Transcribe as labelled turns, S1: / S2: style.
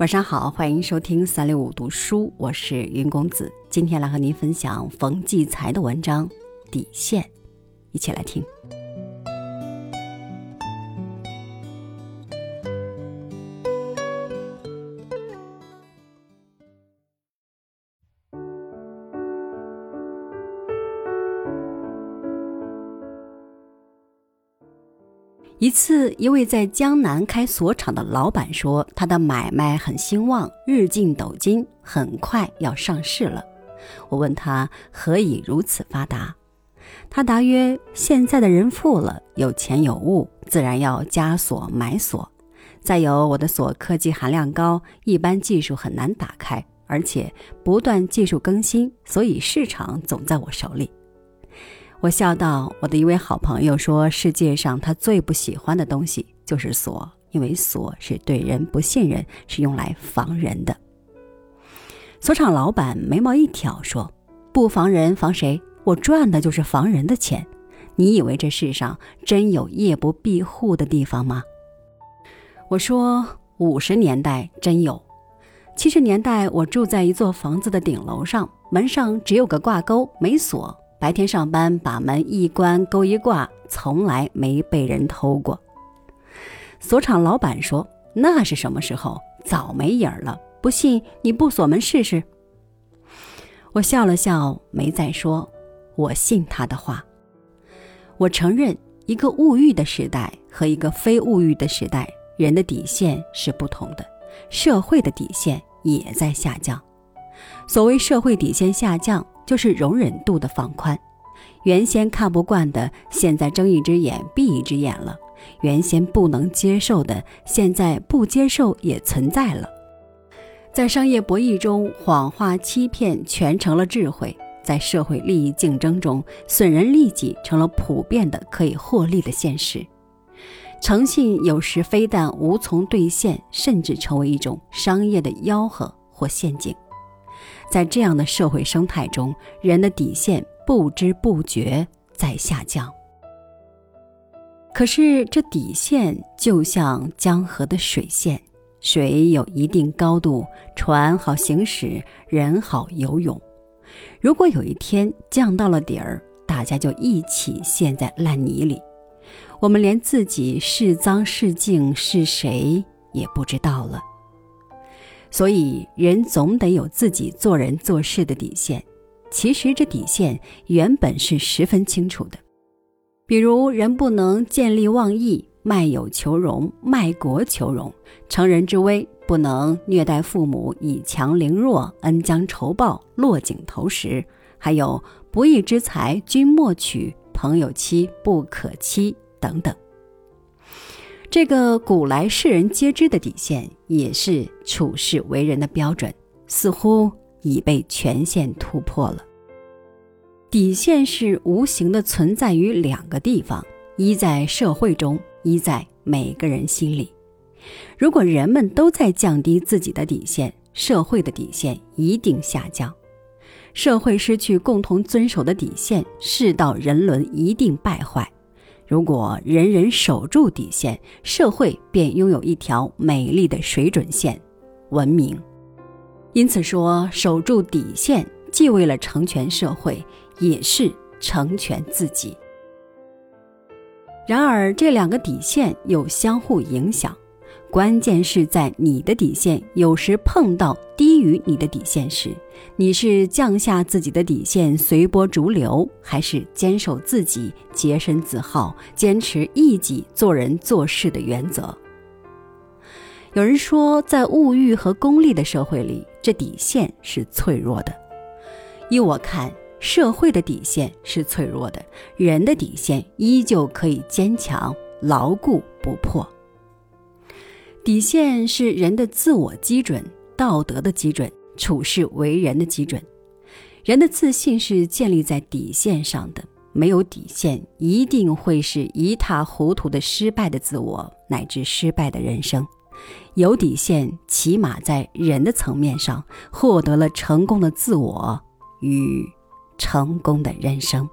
S1: 晚上好，欢迎收听三六五读书，我是云公子。今天来和您分享冯骥才的文章《底线》，一起来听。一次，一位在江南开锁厂的老板说，他的买卖很兴旺，日进斗金，很快要上市了。我问他何以如此发达，他答曰：现在的人富了，有钱有物，自然要加锁买锁。再有，我的锁科技含量高，一般技术很难打开，而且不断技术更新，所以市场总在我手里。我笑道：“我的一位好朋友说，世界上他最不喜欢的东西就是锁，因为锁是对人不信任，是用来防人的。”锁厂老板眉毛一挑说：“不防人，防谁？我赚的就是防人的钱。你以为这世上真有夜不闭户的地方吗？”我说：“五十年代真有，七十年代我住在一座房子的顶楼上，门上只有个挂钩，没锁。”白天上班，把门一关，钩一挂，从来没被人偷过。锁厂老板说：“那是什么时候？早没影儿了。不信你不锁门试试。”我笑了笑，没再说。我信他的话。我承认，一个物欲的时代和一个非物欲的时代，人的底线是不同的，社会的底线也在下降。所谓社会底线下降。就是容忍度的放宽，原先看不惯的，现在睁一只眼闭一只眼了；原先不能接受的，现在不接受也存在了。在商业博弈中，谎话欺骗全成了智慧；在社会利益竞争中，损人利己成了普遍的可以获利的现实。诚信有时非但无从兑现，甚至成为一种商业的吆喝或陷阱。在这样的社会生态中，人的底线不知不觉在下降。可是，这底线就像江河的水线，水有一定高度，船好行驶，人好游泳。如果有一天降到了底儿，大家就一起陷在烂泥里，我们连自己是脏是净是谁也不知道了。所以，人总得有自己做人做事的底线。其实，这底线原本是十分清楚的。比如，人不能见利忘义、卖友求荣、卖国求荣；成人之危，不能虐待父母、以强凌弱、恩将仇报、落井投石；还有不义之财君莫取、朋友妻不可欺等等。这个古来世人皆知的底线，也是处世为人的标准，似乎已被全线突破了。底线是无形的存在于两个地方：一在社会中，一在每个人心里。如果人们都在降低自己的底线，社会的底线一定下降。社会失去共同遵守的底线，世道人伦一定败坏。如果人人守住底线，社会便拥有一条美丽的水准线——文明。因此说，守住底线，既为了成全社会，也是成全自己。然而，这两个底线又相互影响。关键是在你的底线有时碰到低于你的底线时，你是降下自己的底线随波逐流，还是坚守自己洁身自好、坚持一己做人做事的原则？有人说，在物欲和功利的社会里，这底线是脆弱的。依我看，社会的底线是脆弱的，人的底线依旧可以坚强、牢固不破。底线是人的自我基准、道德的基准、处事为人的基准。人的自信是建立在底线上的，没有底线，一定会是一塌糊涂的失败的自我乃至失败的人生。有底线，起码在人的层面上获得了成功的自我与成功的人生。